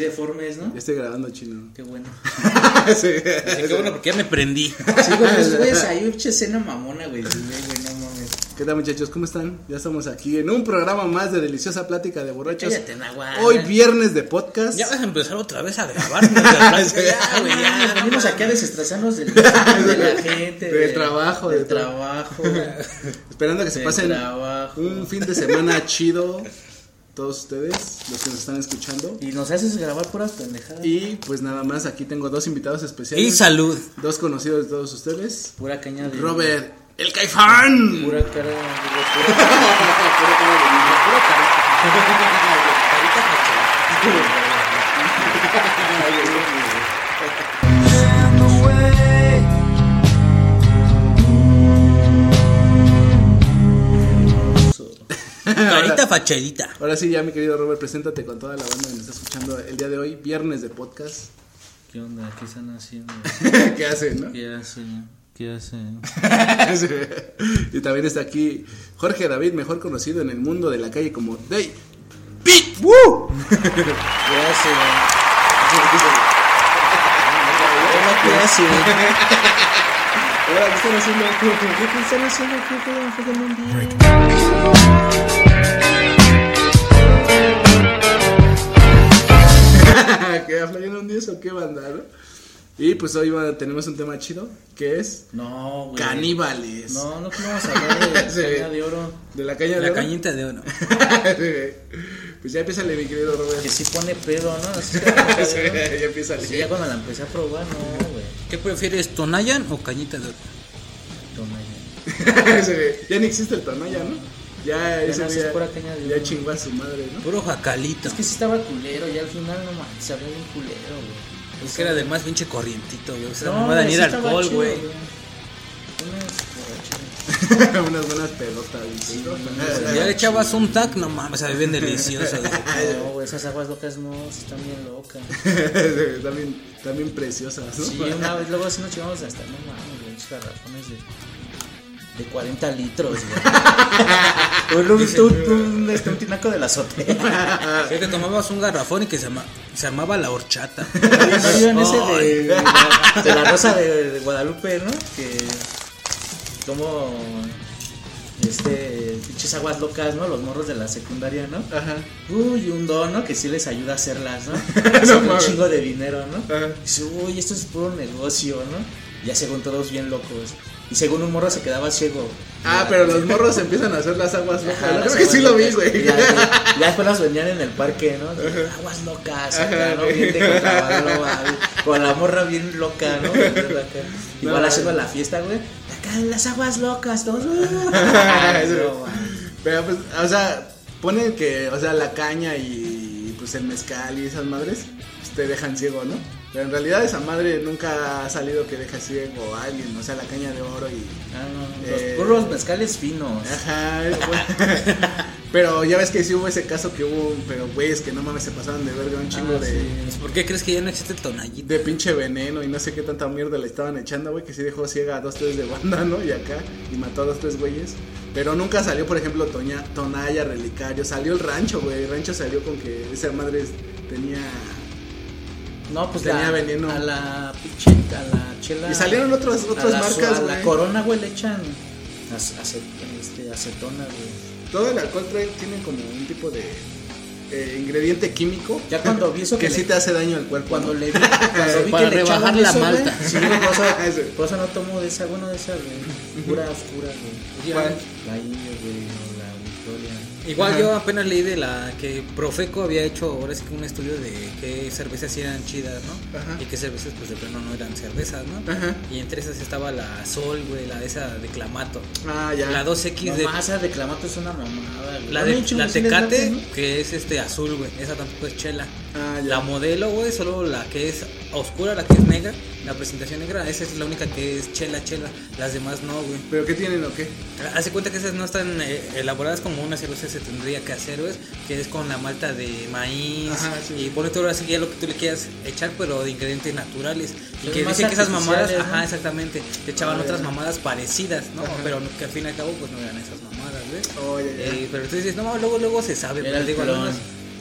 Deformes, ¿no? Ya estoy grabando chino. Qué bueno. sí. Qué bueno porque ya me prendí. Sí, güey, pues, güey, hay una escena mamona, güey. sí, güey, güey, no mames. ¿Qué tal muchachos? ¿Cómo están? Ya estamos aquí en un programa más de Deliciosa Plática de Borrachos. Cállate, Nahual. Hoy viernes de podcast. Ya vas a empezar otra vez a grabar. ¿no? ya, güey, Ya, venimos aquí a desestresarnos del, de la gente. Del trabajo, Del tra- trabajo. Esperando que se pasen trabajo. un fin de semana chido. Todos ustedes, los que nos están escuchando. Y nos haces grabar puras pendejadas. Y pues nada más, aquí tengo dos invitados especiales. Y salud. Dos conocidos de todos ustedes. Pura caña de. Robert, el Caifán. Pura cara. de- Pura, pura cara pura carita. Carita fachadita. Ahora sí, ya mi querido Robert, preséntate con toda la banda que nos está escuchando el día de hoy, viernes de podcast. ¿Qué onda? ¿Qué están haciendo? ¿Qué hacen, no? ¿Qué hacen? ¿Qué hacen? Sí. y también está aquí Jorge David, mejor conocido en el mundo de la calle como Day. ¡Pit! ¡Woo! ¿Qué hacen? ¿qué hacen? ¿qué están haciendo? ¿Qué están haciendo? ¿Qué pedo? ¿Qué pedo? un aflayan un 10 o qué banda, no? Y pues hoy va- tenemos un tema chido que es No, güey. caníbales. No, no que vamos a hablar de Sí. caña de oro. De la caña de La oro. cañita de oro. pues ya empieza mi querido Robert. Que sí pone pedo, ¿no? Así que Sí, ya empieza Sí, ya cuando la empecé a probar, no, güey. ¿Qué prefieres, Tonayan o cañita de oro? Toma ya. Sí, ya ni existe el Tonaya, ¿no? Ya, ese no, sí ya, pura caña de ya oro. chingó a su madre, ¿no? Puro jacalito. Es que sí estaba culero y al final no mames, sabía bien culero, güey. Es que era del más pinche corrientito, güey. O sea, No, no, va a sí ir estaba alcohol, güey. Unas buenas pelotas, dice, ¿no? Ya le echabas un tac, no mames, sabe bien delicioso. güey. No, güey, esas aguas locas no, sí están bien locas. también, también preciosas, ¿no? Sí, una vez, luego así nos llevamos hasta, no mames, garrafones de, de 40 litros, güey. Un, un, un, este, un tinaco de la azotea. Sí, que tomabas un garrafón y que se, ama- se armaba la horchata. ¿No vieron ese de, de, la, rosa de, de Guadalupe, no? Que como este pinches aguas locas, ¿no? Los morros de la secundaria, ¿no? Ajá. Uy, un don, ¿no? Que sí les ayuda a hacerlas, ¿no? No un chingo de dinero, ¿no? Ajá. Dice, uy, esto es puro negocio, ¿no? Ya según todos bien locos. Y según un morro se quedaba ciego. Ah, pero los morros empiezan a hacer las aguas locas. Ajá, Creo que sí lo vi, güey. Ya, ya- ya después las vendían en el parque, ¿no? Aguas locas, acá, ¿no? Bien de contrabando, con la morra bien loca, ¿no? Igual No, haciendo no. la fiesta, güey. Acá las aguas locas, todos. No, Pero pues, o sea, ponen que, o sea, la caña y pues el mezcal y esas madres pues, te dejan ciego, ¿no? Pero en realidad esa madre nunca ha salido que deja ciego a alguien, o sea, la caña de oro y... Ah, no, los Eh. puros mezcales finos. Ajá, bueno. pero ya ves que sí hubo ese caso que hubo, pero güeyes que no mames se pasaban de verga un chingo Ah, de... sí. Pues, ¿Por qué crees que ya no existe el? De pinche veneno y no sé qué tanta mierda le estaban echando, güey, que sí dejó ciega a dos, tres de banda, ¿no? Y acá, y mató a dos, tres güeyes. Pero nunca salió, por ejemplo, Toña, Tonaya, Relicario. Salió el rancho, güey. El rancho salió con que esa madre tenía. No, pues Tenía la, veneno. a la pinche, a la chela. Y salieron otras- a otras la- marcas, A la corona, güey, le echan acet- este, acetona, güey. Todo el alcohol trae, tiene como un tipo de. eh, ingrediente químico Ya cuando vi eso que que sí le- te hace daño al cuerpo. Cuando ¿no? le vi, cuando vi Para que le rebajar echaban la eso, malta. sí, güey, por, eso, Ese. por eso no tomo de esa, bueno, de esa, güey, pura oscura, güey. ¿Cuál? La India, güey, o la Victoria. Igual Ajá. yo apenas leí de la que Profeco había hecho ahora sí que un estudio de qué cervezas eran chidas, ¿no? Ajá. Y qué cervezas pues de plano no eran cervezas, ¿no? Ajá. Y entre esas estaba la Sol, güey, la de esa de Clamato. Ah, ya. La 2X de Mamá, esa de Clamato es una mamada, güey. la de la Tecate, que es este azul, güey. Esa tampoco es chela. Ah. La modelo, güey, solo la que es oscura, la que es negra, la presentación negra, esa es la única que es chela, chela. Las demás no, güey. ¿Pero qué tienen o qué? Hace cuenta que esas no están eh, elaboradas como una cerveza se tendría que hacer, güey, que es con la malta de maíz Ajá, sí. y pone todo así ya lo que tú le quieras echar, pero de ingredientes naturales. Y que dicen que esas mamadas, ajá, exactamente, te echaban Ah, otras mamadas parecidas, ¿no? Ajá. Pero que al fin y al cabo, pues no eran esas mamadas, ¿ves? Oh. Eh, pero tú dices, no, luego, luego se sabe, pero el digo,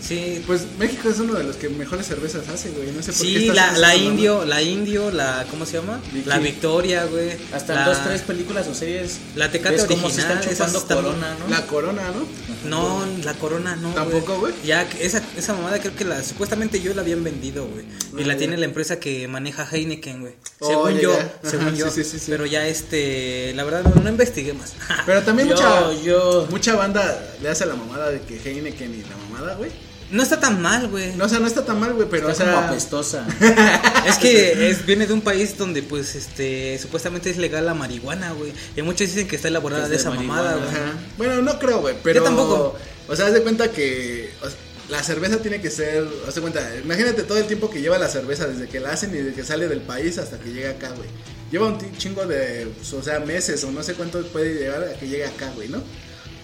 Sí, Pues México es uno de los que mejores cervezas hace, güey. No sé por qué Sí, estás la, la indio, la indio, la, ¿cómo se llama? Vicky. La Victoria, güey. Hasta la, dos, tres películas o series. La Tecate cómo se original, están chupando corona, ¿no? La corona, ¿no? No, la corona no. ¿Tampoco, güey? Ya, que esa, esa mamada creo que la, supuestamente yo la habían vendido, güey. Y Ah, la ya. tiene la empresa que maneja Heineken, güey. Oh, según ya, yo, ya. Ajá, según yo. sí, sí, sí, sí. Pero ya este, la verdad no, no investigué más. Pero también Yo- mucha, yo- mucha banda le hace la mamada de que Heineken y la mamada, güey. No está tan mal, güey. No, o sea, no está tan mal, güey, pero, Está o sea. como apestosa. Es que es, viene de un país donde, pues, este, supuestamente es legal la marihuana, güey. Y muchos dicen que está elaborada Que de es de esa mamada, marihuana. güey. Ajá. Bueno, no creo, güey, pero. tampoco. O sea, haz de cuenta que. o sea, la cerveza tiene que ser. Haz de cuenta, imagínate todo el tiempo que lleva la cerveza desde que la hacen y desde que sale del país hasta que llega acá, güey. Lleva un chingo de. pues, o sea, meses o no sé cuánto puede llevar a que llegue acá, güey, ¿no?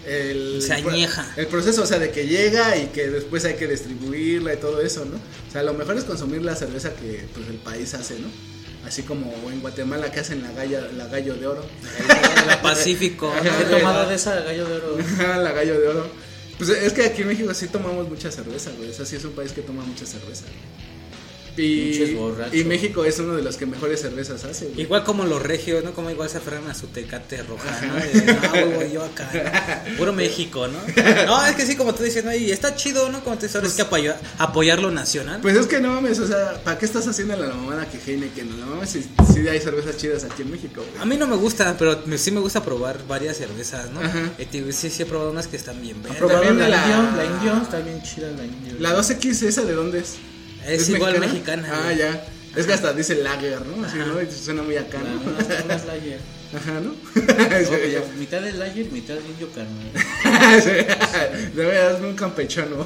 El, Se añeja. El proceso, o sea, de que llega y que después hay que distribuirla y todo eso, ¿no? O sea, lo mejor es consumir la cerveza que pues, el país hace, ¿no? Así como en Guatemala que hacen la, galla, la gallo de oro. La Pacífico, He ¿no? tomado de esa gallo de oro. Ajá, la gallo de oro. Pues es que aquí en México sí tomamos mucha cerveza, güey. O sea, sí es un país que toma mucha cerveza. Y, México es uno de los que mejores cervezas hace, güey. Igual como los regios, ¿no? Como igual se aferran a su tecate roja, ¿no? De, no, güey, yo acá, ¿no? Puro México, ¿no? No, es que sí, como tú dices, ¿no? Y está chido, ¿no? Como tú dices, ahora es que apoyar, apoyar lo nacional. Pues es que no mames, o sea, ¿para qué estás haciendo la mamada que Heineken? La mamá si, si hay cervezas chidas aquí en México, güey. A mí no me gusta, pero me- sí me gusta probar varias cervezas, ¿no? Ajá. Y te digo, sí, sí he probado unas que están bien. ¿Probado También la, la- indio? La indio está bien chida la indio. La 2X, ¿esa de dónde es? Es, igual mexicana. Ah, güey. ya. Es que hasta dice lager, ¿no? Así, ¿no? Y suena muy acá, ¿no? unas, unas lager. Ajá, ¿no? No, ya, mitad de lager, mitad de indio carnal. Sí. De verdad, es un campechano.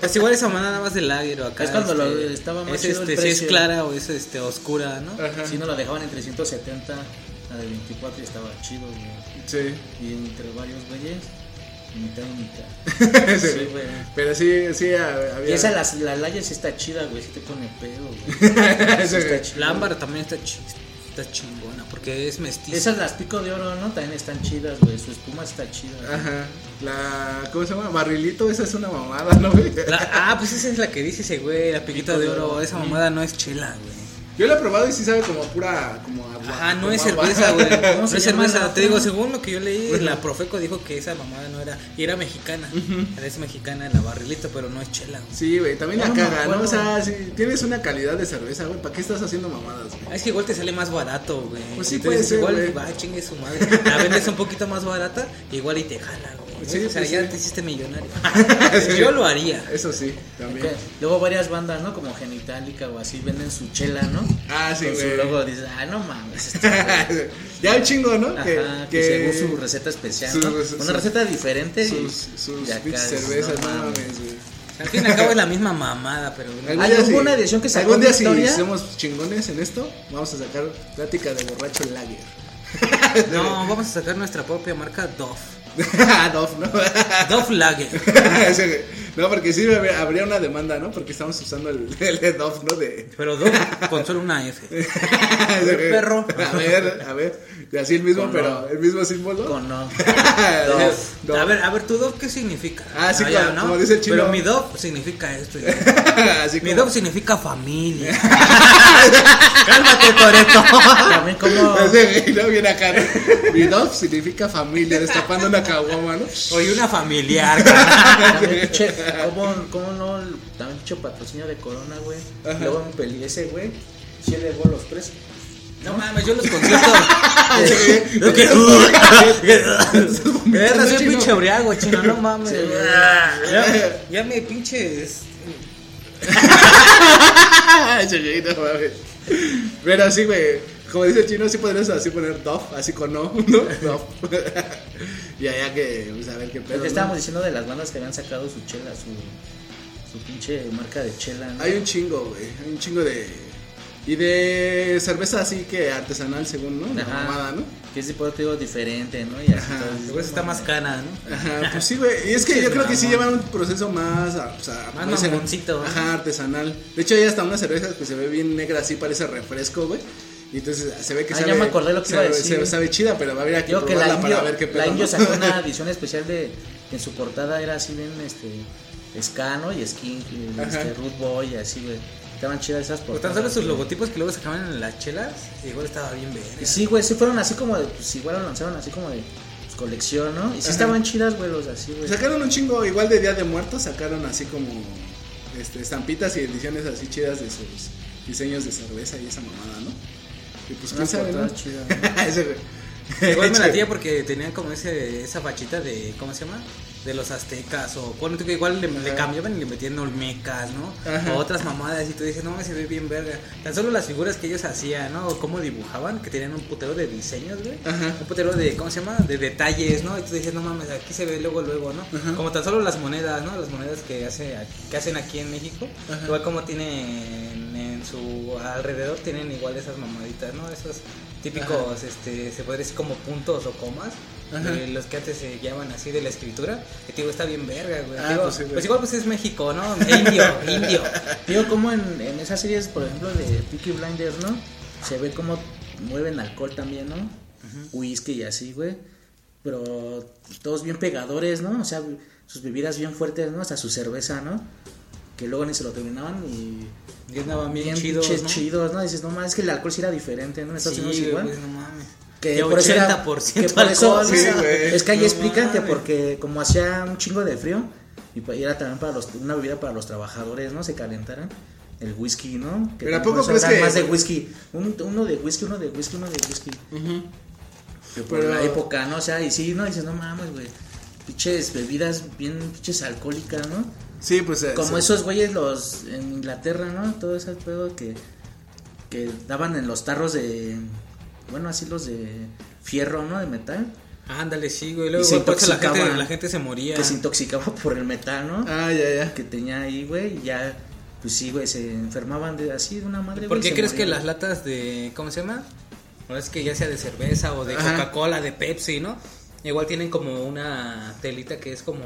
Pues igual esa manada nada más de lager o acá. Es cuando lo- este, estaba más es, este, si es clara o es este oscura, ¿no? Ajá. Si no la dejaban en 370, la de 24 y estaba chido, güey. Sí. Y entre varios güeyes, mitad y mitad. Sí. Sí, güey. Pero sí, sí había. Y esa, la, la sí está chida, güey. Sí te pone pedo, güey. Sí está chida. La ámbar también está, chi- está chingona porque es mestiza. Esas las pico de oro, ¿no? También están chidas, güey. Su espuma está chida. güey. Ajá. La. ¿Cómo se llama? Barrilito, esa es una mamada, ¿no, güey? La- ah, pues esa es la que dice ese güey, la piquita de oro. Esa mamada no es chela, güey. Yo la he probado y sí sabe como pura. Como agua. Ajá, no como es agua. cerveza, güey. No es cerveza. Te digo, según lo que yo leí, la Profeco dijo que esa mamada no era. Y era mexicana. Es mexicana la barrilita, pero no es chela, güey. Sí, güey, también la caga, ¿no? O sea, si tienes una calidad de cerveza, güey, ¿para qué estás haciendo mamadas, güey? Ah, Es que igual te sale más barato, güey. Pues sí, tú puede ser, igual, güey. va, chingue su madre. La vendes un poquito más barata, igual y te jala, güey. Sí, o sea, pues ya sí. te hiciste millonario. Yo lo haría. Eso sí, también. Que Luego varias bandas, ¿no? Como Genitalica o así, venden su chela, ¿no? Ah, sí, Con su güey. logo dices, ah, no mames. este güey". ya un chingo, ¿no? Ajá, que, según su receta especial, su- ¿no? su- Una su- receta diferente y- Sus, sus y acá dices, cervezas, no no mames, güey. Al fin y al cabo es la misma mamada, pero. Algún Ah, día hubo si- una edición que sacó Algún día si somos chingones en esto, vamos a sacar plática de borracho lager. No, vamos a sacar nuestra propia marca Dove. Ah, Dof, ¿no? Dove Lager. No, porque sí habría, una demanda, ¿no? Porque estamos usando el, el de Dof, ¿no? De... Pero Dove con solo una F. perro. A ver, a ver. De así el mismo, Con pero no. el mismo símbolo. Con no. No. A ver, a ver, ¿tu dov qué significa? Ah, sí, ya, como- como dice el chino. Pero mi dov significa esto. así Mi como- significa familia. Cálmate, Toreto. También como. Ese ¿no? Viene acá, ¿no? Mi dog significa familia, destapando una caguama, ¿no? Oye, una familiar. También pinche, ¿cómo, cómo no? También pinche patrocinio de Corona, güey. Luego me peleé ese, güey. Sí elevó los precios. No mames, yo los conciertos. Yo que. Era soy pinche briago, chino, no mames. Ya, ya me pinches. Güey, no mames. Pero sí, güey. Como dice el chino, sí podrías así poner Dove, así con no, ¿no? Dove. y allá que, pues a ver qué Lo pedo. que ¿no? estábamos diciendo de las bandas que habían sacado su chela, su, su pinche marca de chela. ¿no? Hay un chingo, güey. Hay un chingo de. Y de cerveza así que artesanal, según, ¿no? La Ajá. mamada, ¿no? Que es tipo te digo, diferente, ¿no? Y así Ajá. todo. Luego está más cana, ¿no? Ajá, pues sí, güey. Y es que Sí, yo creo que sí llevan un proceso más, ah, o sea, Más puede ser- mamoncito, ¿no? Ajá, artesanal. De hecho, hay hasta una cerveza que se ve bien negra, así parece refresco, güey. Y entonces se ve que Ah, sabe. ya me acordé lo que iba a sabe- decir. se- sabe chida, pero va a haber que Digo que la probarla Indio, para ver qué pedo. la Indio ¿no? sacó una edición especial de que en su portada era así bien este Scano y Skin y Ajá. este Root Boy y así, güey. Estaban chidas esas portadas. tan solo sus logotipos que luego sacaban en las chelas, igual estaba bien. Y Sí, güey, sí fueron así como de pues igual lo lanzaron así como de pues, colección, ¿no? Y sí Ajá. estaban chidas, güey, los así, güey. Sacaron un chingo, igual de Día de Muertos, sacaron así como este, estampitas y ediciones así chidas de sus diseños de cerveza y esa mamada, ¿no? Y pues quién Unas sabe, ¿no? portadas chidas, Ese, güey. Igual me latía porque tenían como ese, esa fachita de, ¿cómo se llama? De los aztecas o que igual le, cambiaban y le metían olmecas, ¿no? Ajá. O otras mamadas y tú dices, no, se ve bien verga. Tan solo las figuras que ellos hacían, ¿no? O cómo dibujaban, que tenían un putero de diseños, güey. Ajá. Un putero de, ¿cómo se llama? De detalles, ¿no? Y tú dices, no mames, aquí se ve luego, luego, ¿no? Ajá. Como tan solo las monedas, ¿no? Las monedas que, hace, que hacen aquí en México. Igual como tienen en su alrededor, tienen igual esas mamaditas, ¿no? Esos típicos, este, se podría decir como puntos o comas. De los que antes se llaman así de la escritura, que digo, está bien verga, güey. Ah, Digo, pues sí, güey. pues igual pues es México, ¿no? Indio, indio. Digo, como en, en esas series, por ejemplo, de Peaky Blinders, ¿no? Se ve como mueven alcohol también, ¿no? Whisky y así, güey. Pero todos bien pegadores, ¿no? O sea, sus bebidas bien fuertes, ¿no? Hasta su cerveza, ¿no? Que luego ni se lo terminaban y andaban bien, bien chidos, ¿no? chidos, ¿no? Dices, no mames, es que el alcohol sí era diferente, ¿no? Estados Sí, Unidos igual. pues, no mames. Que Que por eso era- 80% que por eso- alcohol. Es que ahí No explican que mames. porque como hacía un chingo de frío y era también para los una bebida para los trabajadores, ¿no? Se calentaran el whisky, ¿no? Que Pero ¿a también poco por eso crees que- más de whisky, Un- uno de whisky, uno de whisky, uno de whisky. Que por Pero- la época, ¿no? O sea, y sí, no dices, no mames, güey. Pinches bebidas bien pinches alcohólicas, ¿no? Sí, pues. eh, Como sí. esos güeyes los en Inglaterra, ¿no? Todo ese pedo que que daban en los tarros de bueno, así los de fierro, ¿no? De metal. Ándale, sí, güey. Luego Y se la gente, la gente se moría. que se intoxicaba por el metal, ¿no? Ah, ya, ya. Que tenía ahí, güey, y ya, pues sí, güey, se enfermaban de así, de una madre, ¿Por qué crees que las latas de. ¿Cómo se llama? Ahora es que ya sea de cerveza o de. Coca-Cola, de Pepsi, ¿no? Igual tienen como una telita que es como.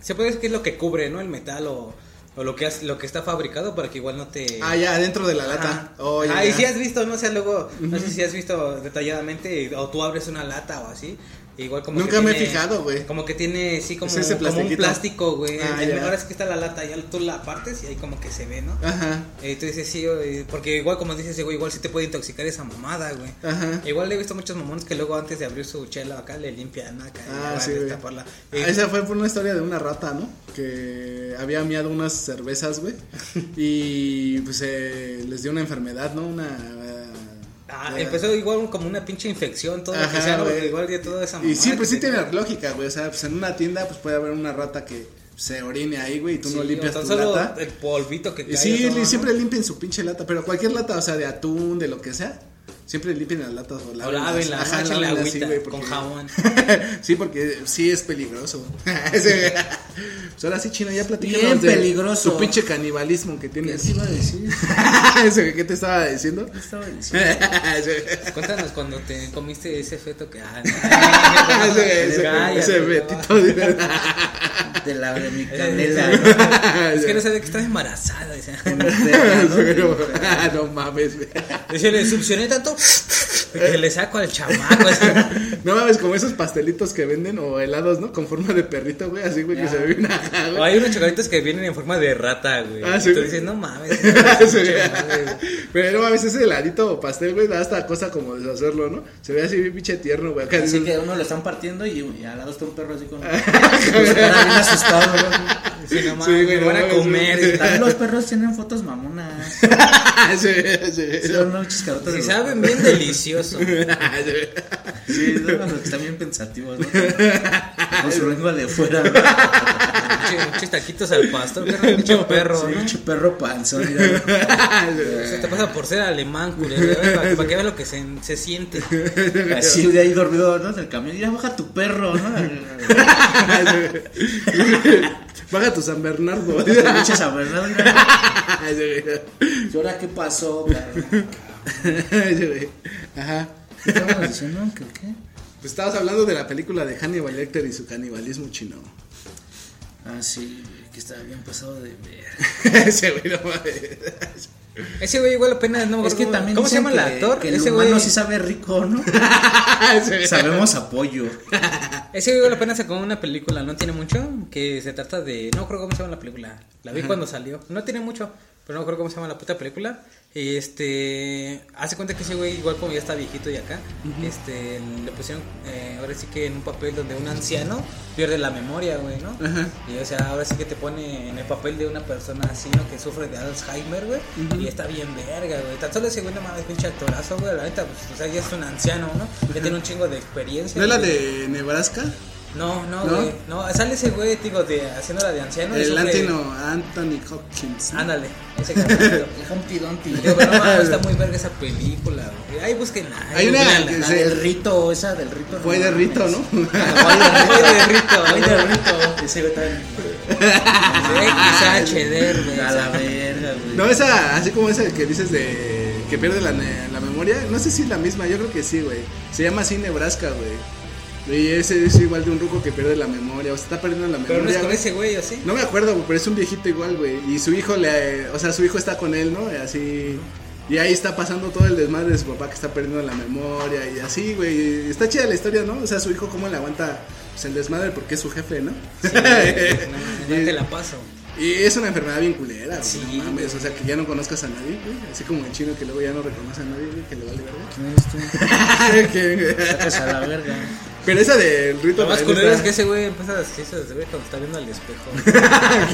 Se puede decir que es lo que cubre, ¿no? El metal o, o lo que hace- lo que está fabricado para que igual no te. Ah, ya, dentro de la lata. Oh, Ah, y si has visto, no sé, luego, no sé si has visto detalladamente, o tú abres una lata o así, igual como Nunca que me he fijado, güey. Como que tiene, sí, como, Es como un plástico, güey. Ah, El- ya. ahora es que está la lata, ya tú la partes y ahí como que se ve, ¿no? Ajá. Eh, tú dices, sí, güey, porque igual como dices, güey, igual sí te puede intoxicar esa mamada, güey. Ajá. Igual he visto muchos mamones que luego antes de abrir su chela acá le limpian acá. y Ah, van sí, a güey. destaparla. Ah, Eh, Esa fue por una historia de una rata, ¿no? Que había miado unas cervezas, güey. Y pues eh, les dio una enfermedad, ¿no? Una. Ah, empezó igual como una pinche infección, todo lo que Ajá, sea, ¿no? igual de toda esa mamada. Y sí, pues sí tiene lógica, güey. O sea, pues en una tienda pues puede haber una rata que se orine ahí, güey, y tú no limpias tu solo lata. el polvito que Y cae. sí, todo, li- ¿no? siempre limpien su pinche lata, pero cualquier lata, o sea, de atún, de lo que sea. Siempre limpien las latas o lávenlas. lávenla, Ajá, ¿no? Échenle lávenlas, agüita güey, con porque- jabón. sí, porque sí es peligroso. Ese- pues ahora sí, Chino, ya platicamos Bien peligroso. Tu pinche canibalismo que ¿Qué tienes. te iba a decir? Ese, ¿Qué te estaba diciendo? ¿Qué estaba diciendo? Ese- Cuéntanos cuando te comiste ese feto que. Ah, ese- ese- Cállate, ese no. De la de mi canela, ¿no? Es que no sabía que estás embarazada. Dice. Perra, ¿no? Mames, güey. Dice, le succioné tanto. Que le saco al chamaco. No mames, como esos pastelitos que venden o helados, ¿no? Con forma de perrito, güey, así, güey, que se ve acá, O hay unos chocolates que vienen en forma de rata, güey. Ah, Y sí. Tú dices, no mames. Pero no mames, ese heladito o pastel, güey, da hasta cosa como deshacerlo, ¿no? Se ve así bien pinche tierno, güey. Así que uno lo están partiendo y, y al lado está un perro así con. Asustado, ¿no? Sí, no mames, Sí, güey, me no van a comer. sí. También los perros tienen fotos mamonas. sí, sí. Son unos chiscarotes. Y saben bien delicioso. Sí, son los que están bien pensativos, ¿no? Con su lengua de fuera. Pinches taquitos al pastor, pinche perro, Sí, ¿no? pinche perro panzón. mira. Se te pasa por ser alemán, culero. Para, para que veas lo que se, se siente. Así de ahí dormido, ¿no? Del camión. Ya baja tu perro, ¿no? Baja tu San Bernardo. Pinche San Bernardo, ¿Y ahora qué pasó, cabrón? Ajá. ¿Qué estábamos diciendo? ¿Qué? qué? Pues estabas hablando de la película de Hannibal Lecter y su canibalismo chino. Ah, sí, que estaba bien pasado de ver. Ese güey no mames. Ese güey igual apenas no Es que también ¿Cómo se llama el actor? Que el ese humano güey sí sabe rico, ¿no? Sabemos apoyo. Ese güey igual apenas sacó una película, no tiene mucho, que se trata de no creo cómo se llama la película. La vi cuando salió. No tiene mucho, pero no creo cómo se llama la puta película. Y este hace cuenta que ese güey igual como ya está viejito y acá, este le pusieron eh, ahora sí que en un papel donde un anciano pierde la memoria, güey, ¿no? Y o sea, ahora sí que te pone en el papel de una persona así, ¿no? Que sufre de Alzheimer, güey. Y está bien verga, güey. Tan solo ese güey no mames, pinche actorazo, güey. La neta, pues, o sea, ya es un anciano, ¿no? Ya tiene un chingo de experiencia. ¿No es la de Nebraska? No, no, ¿No? güey. No, sale ese güey, digo, de, haciendo la de anciano. El Antino, Anthony Hopkins. Ándale, ese cabrón. El Humpty Dumpty. Yo, pero no está muy verga esa película, güey. Ahí busquen Hay una googleala. que La se- del rito, esa del rito. Fue de Rito, ¿no? Ay, de rito, ay, de rito. Ese güey. XHD, güey. A la verga, güey. No, esa, así como esa que dices de que pierde la, ne- la memoria, no sé si es la misma, yo creo que sí, güey. Se llama así Nebraska, güey. Y ese es igual de un ruco que pierde la memoria, o se está perdiendo la Pero no es memoria. con ese güey, ¿o sí? No me acuerdo, güey, pero es un viejito igual, güey. Y su hijo le, o sea, su hijo está con él, ¿no? Y así. Y ahí está pasando todo el desmadre de su papá que está perdiendo la memoria y así, güey. Está chida la historia, ¿no? O sea, su hijo cómo le aguanta pues, el desmadre porque es su jefe, ¿no? Sí, no, no te la paso. Y es una enfermedad bien culera, güey, Sí, no mames, o sea, que ya no conozcas a nadie, güey. Así como el chino que luego ya no reconoce a nadie, güey, que le vale verga. ¿Quién eres tú? Sacas a la verga. Pero esa del rito Lo más culero es que ese güey empieza a decirse desde güey cuando está viendo al espejo.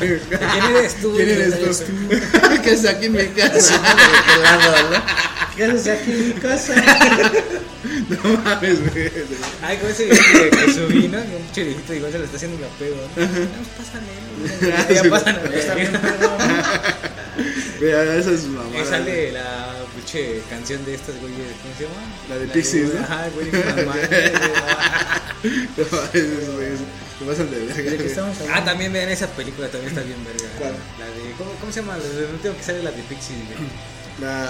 ¿Quién eres tú? ¿Quién eres tú? que está aquí en mi casa. ¿De qué? ¿Qué haces aquí en mi casa? no mames, güey. Ay, como ese que, que subí, ¿no? Un viejito igual se le está haciendo la pedo. ¿no? No, pásale. Ya pasan a ver. Mira, esa es Ahí mamada. sale la pinche canción de estas güeyes, ¿cómo se llama? La de Pixies, ¿no? Ajá, güey, mamá, güey. No mames, güey. Te pasan de verga. ¿De qué güey. estamos hablando? Ah, también vean esa película, también está bien verga. ¿Cuál? La de, ¿cómo, cómo se llama? La de último que sale la de Pixies, güey. La.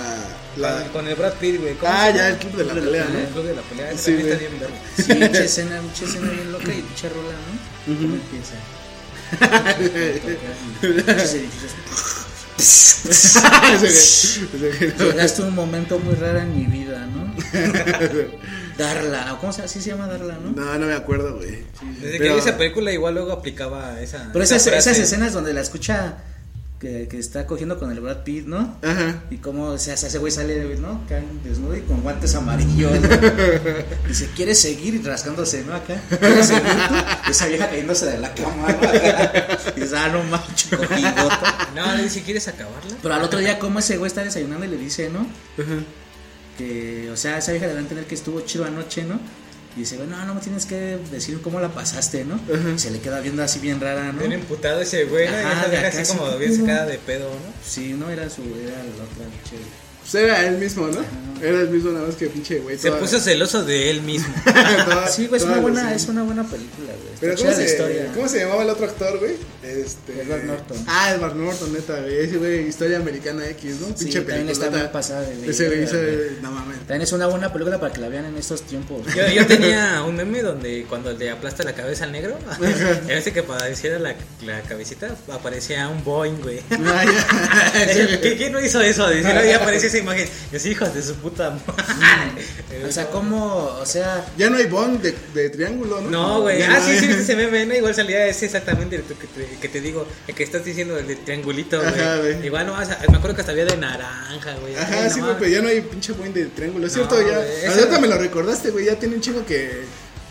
Con, la... con el Brad Pitt, güey. ¿cómo Ah, ya, el club de la pelea, El ¿no? club de la pelea, Sí, también está güey. bien verga. Sí, mucha escena, mucha escena bien loca y mucha rola, ¿no? ¿Cómo empieza? Muchos edificios. Llegaste un momento muy raro en mi vida, ¿no? Darla, ¿cómo se, así se llama Darla, no? No, no me acuerdo, güey. Desde que vi esa película igual luego aplicaba esa Pero esa esas, frase. esas escenas donde la escucha que, que está cogiendo con el Brad Pitt, ¿no? Ajá. Y cómo se hace ese güey sale, ¿no? Acá desnudo y con guantes amarillos. ¿no? Y se quiere seguir rascándose, ¿no? Acá. ¿Quieres seguir tú? Y esa vieja cayéndose de la cama, ¿no? Acá. Y dices, ah, no macho, cogidota. No, le dice, ¿quieres acabarla? Pero al otro día, como ese güey está desayunando y le dice, ¿no? Que, o sea, esa vieja le va a entender que estuvo chido anoche, ¿no? Y dice, no, no me tienes que decir cómo la pasaste, ¿no? Y se le queda viendo así bien rara, ¿no? Bien emputado ese güey, ¿no? Y Ajá, de acá así sí, como bien sacada de pedo, ¿no? Sí, no era su, era la otra chévere. Pues era él mismo, ¿no? Era el mismo, nada más que pinche güey. Se toda- puso celoso de él mismo. toda- Sí, güey, es una buena, es una buena película, güey. Pero ¿cómo se, historia. ¿cómo se llamaba el otro actor, güey? Este... Edward Norton. Ah, Edward Norton, neta, güey. Ese güey, historia americana X, ¿no? Sí, Pinche también está bien pasada de verga, Ese güey hizo, güey. no mames. También es una buena película para que la vean en estos tiempos. Yo, yo tenía un meme donde cuando le aplasta la cabeza al negro, en vez de que apareciera la, la cabecita, aparecía un Boeing, güey. Ah, ya. ¿Qué- ¿Quién no hizo eso? Dice, no, ya aparece esa imagen. Y así, hijos de su puta madre. O sea, ¿cómo? O sea, Ya no hay bond de, de triángulo, ¿no? No, güey. Ya Ah, no sí, sí, ese meme, ¿no? Igual salía ese exactamente el que te, que te digo, el que estás diciendo, el de triangulito, güey. güey. Igual no, o sea, me acuerdo que hasta había de naranja, güey. Ajá, Ay, sí, no güey, mames. pero ya no hay pinche boing de triángulo. Es cierto, No, ya. güey, esa- Ahorita me lo recordaste, güey. Ya tiene un chingo que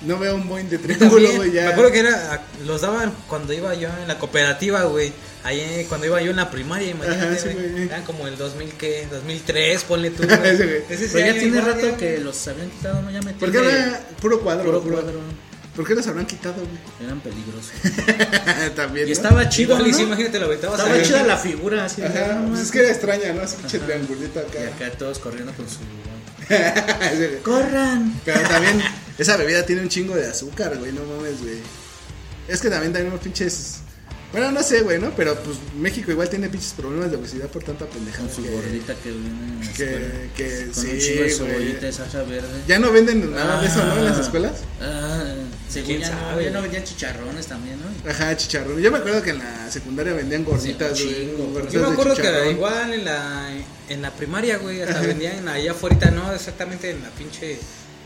no veo un boing de triángulo, También, güey. Ya. Me acuerdo que era, los daban cuando iba yo en la cooperativa, güey. Ahí cuando iba yo en la primaria, imagínate, Ajá, sí. Eran como el 2000, ¿qué? 2003, ponle tú, güey. Ese, güey. Ese sí pero ya tiene igual, rato ya. que los habían quitado, ¿no? Ya me ¿Por qué era puro cuadro? Puro puro- cuadro. ¿Por qué los habrán quitado, güey? Eran peligrosos. También. Y ¿no? estaba chido, y ¿no? sí, imagínate, lo aventabas Estaba ahí. chida la figura, así. de, Ajá, no, pues es que era extraña, ¿no? Así pinche triangulito Y acá. acá todos corriendo con su... Ese. ¡Corran! Pero también, esa bebida tiene un chingo de azúcar, güey, no mames, güey. Es que también tenemos pinches. Bueno, no sé, güey, ¿no? Pero pues México igual tiene pinches problemas de obesidad por tanta pendejada. Con su que- gordita que en. Que, que Con sí, un chingo de güey. cebollita de salsa verde. Ya no venden nada de eso, ¿no? En las Ah. escuelas. Ah, según ¿Quién ya no, sabe? ya no vendían chicharrones también, ¿no? Ajá, chicharrón. Yo me acuerdo que en la secundaria vendían gorditas, Sí, güey. Yo me acuerdo que igual en la, en la primaria, güey, hasta vendían allá afuera, no exactamente en la pinche.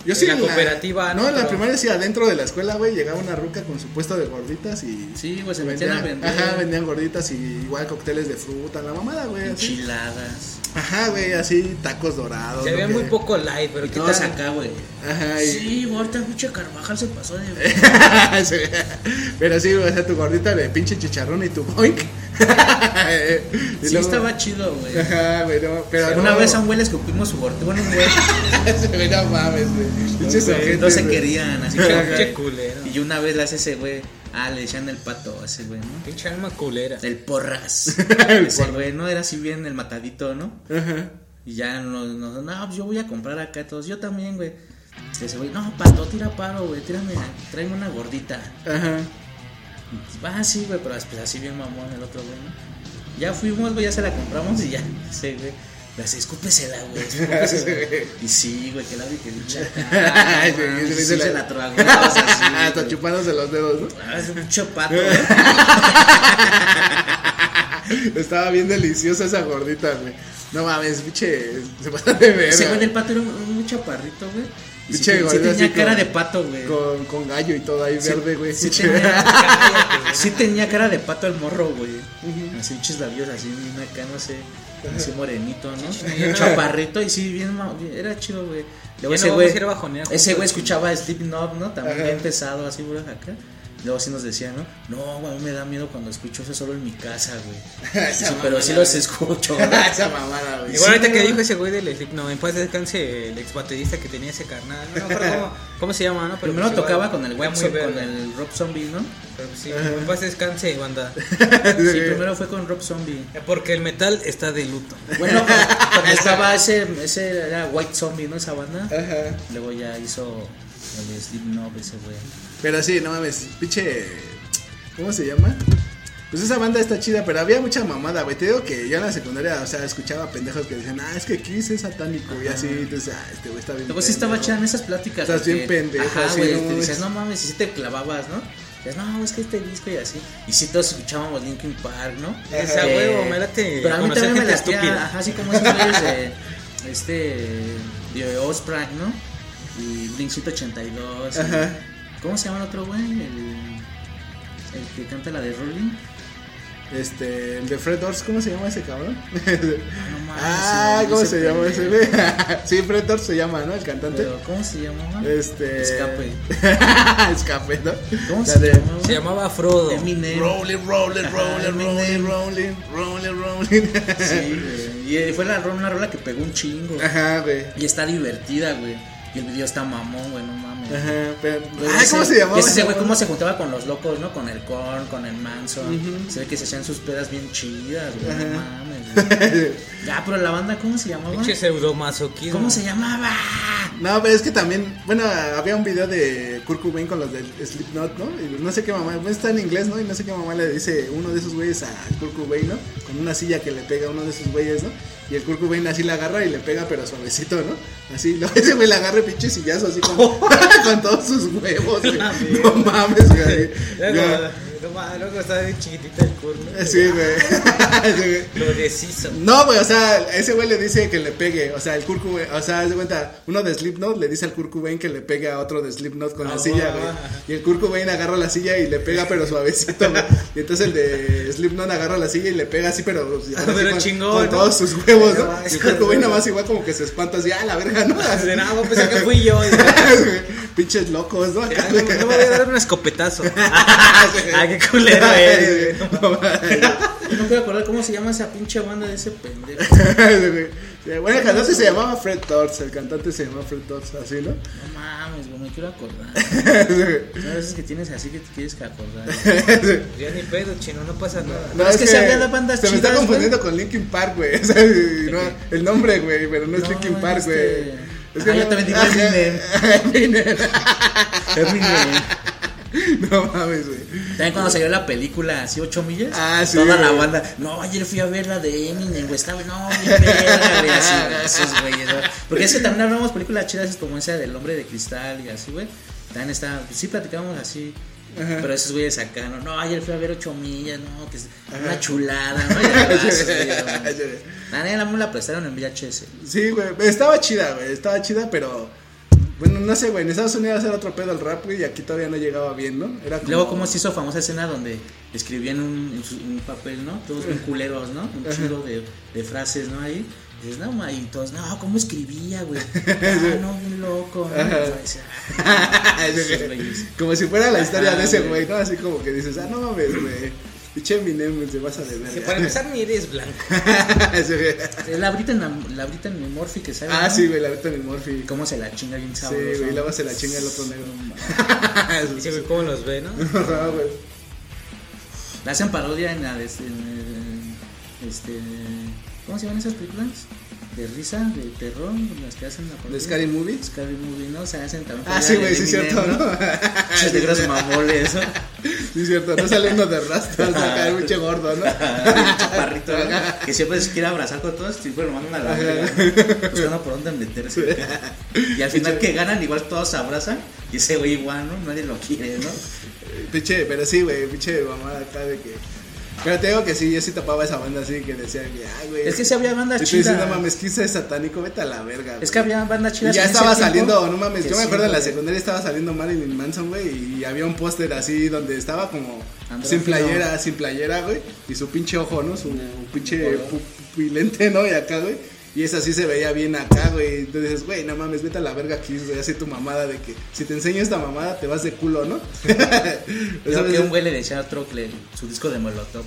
Yo en sí la en cooperativa, No, en la primaria sí, adentro de la escuela, güey, llegaba una ruca con su puesto de gorditas y. Sí, güey, se metían a vender. Ajá, vendían gorditas y igual cócteles de fruta, la mamada, güey. Enchiladas. Ajá, güey, así tacos dorados. Se veía muy poco light, pero ¿qué tal? acá, güey. Ajá, y... Sí, ahorita pinche Carvajal se pasó de... Sí, Pero sí, o sea, tu gordita de pinche chicharrón y tu boink. Sí, luego- estaba chido, güey. Ajá, güey, no, pero Una no- vez a un güey le escupimos su gordita. Bueno, güey. Güey, no mames, güey. Ojetes, no se querían, así que. culero. Y una vez le hace ese güey. Ah, le decían el pato a ese güey, ¿no? Pinche alma culera. El porras. El ese güey, ¿no? Era así bien el matadito, ¿no? Ajá. Y ya nos, nos no, pues yo voy a comprar acá todos. Yo también, güey. Ese güey, no, pato, tira paro, güey. Tírame, tráeme una gordita. Ajá. Ah, sí, güey, pero pues, así bien mamón el otro, güey, ¿no? Ya fuimos, güey, ya se la compramos y ya. Sí, güey. Le hace, escúpesela, güey. escúpesela". y sí, güey, que la vi que dicha. Ay, sí, sí, se la- tragó. Hasta chupándose los dedos, ¿no? Ah, es un chapato, güey. Estaba bien deliciosa esa gordita, güey. No mames, pinche. Se pasa de verga. Ese güey del pato era un, un chaparrito, güey. Sí, te- sí tenía cara con- de pato, güey. Con, con gallo y todo ahí Sí, verde, güey. Sí, tenía, sí tenía cara de pato el morro, güey. Así pinches labios, así bien acá, no sé. Así morenito, ¿no? Chaparrito y sí, bien, era chido, güey. Luego ese güey, ese güey escuchaba Slipknot, ¿no? También bien pesado, así, güey, acá. Luego sí nos decía, ¿no? No, güey, a mí me da miedo cuando escucho eso solo en mi casa, güey. Pero sí los güey. escucho. Esa mamada, güey. Igual ahorita que ¿no? dijo ese güey del Slipknot, en paz descanse el ex baterista que tenía ese carnal. No me acuerdo cómo, cómo se llama, ¿no? Pero Primero pues igual, tocaba con el verga. con el Rob Zombie, ¿no? Pero sí, en paz descanse, banda. Sí, primero fue con Rob Zombie. Porque el metal está de luto. Bueno, cuando, cuando estaba ese, ese era White Zombie, ¿no? Esa banda. Ajá. Luego ya hizo el Slipknot ese güey. Pero sí, no mames, pinche. ¿Cómo se llama? Pues esa banda está chida, pero había mucha mamada, güey. Te digo que yo en la secundaria, o sea, escuchaba pendejos que decían, ah, es que Kiss es satánico, y así, entonces, ah, este güey está bien. Luego sí estaba chida en esas pláticas. Estás porque- bien pendejo, Ajá, güey. no te decías, no mames, y si te clavabas, ¿no? No, es que este disco y así. Y sí, todos escuchábamos Linkin Park, ¿no? Esa huevo, me late Pero a mí también me latía, estúpida. Ajá, así como esos güeyes de. Este. De Osprey, ¿no? Y Blink 182. y- Ajá. ¿Cómo se llama el otro güey? El. El que canta la de Rolling. Este, el de Fred Durst, ¿cómo se llama ese cabrón? No mames, ah, ¿cómo se llama ese güey? sí, Fred Durst se llama, ¿no? El cantante. Pero, ¿Cómo se llamaba? Este. Escape. Escape, ¿no? ¿Cómo se de- llamaba? Se llamaba Frodo. Eminem. Rolling, rolling, rolling, rolling, Eminem. rolling, rolling, rolling. Sí, güey. Y fue la, una rola que pegó un chingo. Ajá, güey. Y está divertida, güey. Y el video está mamón, güey, no mames. Ajá, pero. Ay, ¿cómo ese- se llamaba? Ese ese güey, cómo se juntaba con los locos, ¿no? Con el Korn, con el Manson. Se ve que se hacían sus pedas bien chidas, güey. No mames. Ya, pero la banda, ¿cómo se llamaba? Pinche pseudomasoquismo. ¿Cómo se llamaba? No, pero es que también, bueno, había un video de Kurt Cobain con los del Slipknot, ¿no? Y no sé qué mamá, está en inglés, ¿no? Y no sé qué mamá le dice uno de esos güeyes a Kurt Cobain, ¿no? Con una silla que le pega a uno de esos güeyes, ¿no? Y el Kurt Cobain así la agarra y le pega, pero suavecito, ¿no? Así, lo, ese güey le agarra pinche sillazo así con, con todos sus huevos, güey. No mames, güey. No luego estaba bien chiquitita el. Sí, güey. Lo deshizo. No, güey, o sea, ese güey le dice que le pegue. O sea, el Kurt Cobain, o sea, haz de cuenta, uno de Slipknot le dice al Kurt Cobain que le pegue a otro de Slipknot con la Ah, silla, ah, güey. ah. Y el Kurt Cobain agarra la silla y le pega, pero suavecito, güey. Y entonces el de Slipknot agarra la silla y le pega así, pero. así Pero con, chingón, Con ¿no? todos sus huevos, ¿no? No, Y el Kurt Cobain nada más igual como que se espanta así, ah, la verga, ¿no? De nada, voy a pensar que fui yo. Pinches locos, ¿no? Acá, me voy a dar un escopetazo. ah, qué culero eres, güey. No puedo acordar cómo se llama esa pinche banda de ese pendejo. Bueno, el cantante se llamaba Fred Torts, el cantante se llamaba Fred Torts, así, ¿no? No mames, güey, me quiero acordar. Son veces que tienes así que te quieres que acordar. Ya ni pedo, chino, no pasa nada. No, es que sí había las bandas Se me está confundiendo con Linkin Park, güey. El nombre, güey, pero no es Linkin Park, güey. Es Ah, yo también digo Eminem. Eminem. Eminem. No mames, güey. También cuando salió la película, así 8 millas. Ah, sí, Toda la güey. banda. No, ayer fui a ver la de Eminem, güey. Estaba, no, verga, güey. Así, güey, esos güeyes, ¿no? Porque es que también hablamos películas chidas como esa del hombre de cristal y así, güey. También está, pues sí platicábamos así. Pero esos güeyes acá, no, no, ayer fui a ver 8 millas, no, que es una chulada, ¿no? Neta me la prestaron en VHS. Sí, güey. Estaba chida, güey. Estaba chida, pero. Bueno, no sé, güey. En Estados Unidos era otro pedo el rap, güey. Y aquí todavía no llegaba bien, ¿no? Era como. Luego, ¿cómo se hizo famosa escena donde escribían un, su- un papel, ¿no? Todos bien culeros, ¿no? Un chido de, de frases, ¿no? Ahí. Y dices, no, ma, y todos, no, ¿cómo escribía, güey? Ah, no, bien loco, ¿no? "Ah, esos güeyes". Como si fuera la historia Ajá, de ese güey. güey, ¿no? Así como que dices, ah, no mames, güey. Pinche Eminem, se pasa de Que ver. para empezar ni eres blanco. Eh, La Britain, la Britain Murphy que sabe. Ah, ¿no? sí, güey, la Brittany Murphy. Cómo se la chinga bien Sí, sabroso. güey, y luego se la chinga el otro negro. Dice, güey, ¿cómo los ve, no? Ajá, güey. La hacen parodia en la de en, este ¿cómo se llaman esas películas? De risa, de terror, las que hacen la. ¿De Scary Movie? Scary Movie, ¿no? O sea, hacen también Ah, sí, güey, sí, Eminem, cierto, ¿no? Chis de gros mamoles, ¿no? Sí, cierto, no saliendo de rastros, acá el pinche gordo, ¿no? El chaparrito, ¿no? Que siempre se quiere abrazar con todos y lo mandan a la verga, buscando por dónde meterse. Y al final que ganan, igual todos se abrazan y ese güey igual, ¿no? Nadie lo quiere, ¿no? Pinche, pero sí, güey, pinche mamada acá de que. Pero te digo que sí, yo sí tapaba esa banda así que decía ay, güey. Es que sí había bandas chidas. no mames, quise es satánico, vete a la verga. Es güey". que había bandas Y chidas. ya estaba tiempo saliendo, no mames, yo me sí, acuerdo en la secundaria estaba saliendo Marilyn Manson, güey, y había un póster así donde estaba como sin playera, sin playera, güey, y su pinche ojo, ¿no? Su pinche pu- pupilente, ¿no? Y acá, güey. Y esa sí se veía bien acá, güey. Entonces dices, güey, no mames, vete a la verga aquí, güey. Así tu mamada de que si te enseño esta mamada te vas de culo, ¿no? Eso que un güey le decía a otro que su disco de Molotov.